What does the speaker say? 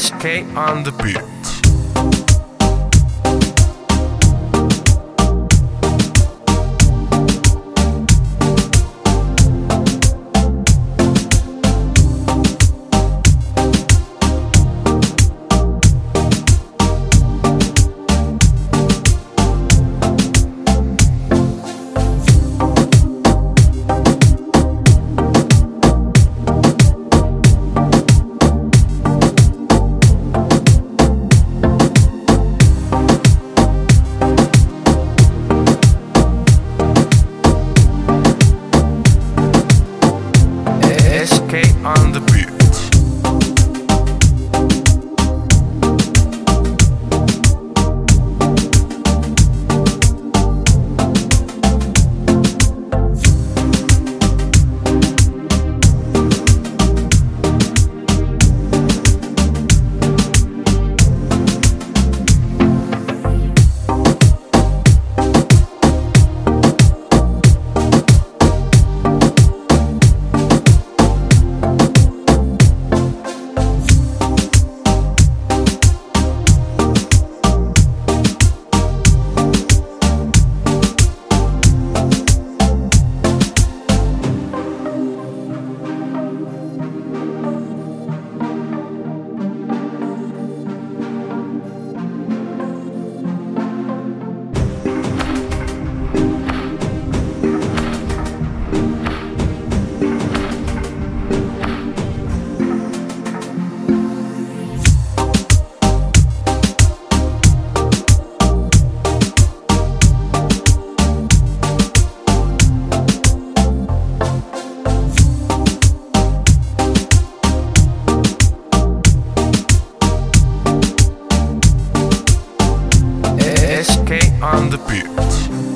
SK on the beat. on the beat.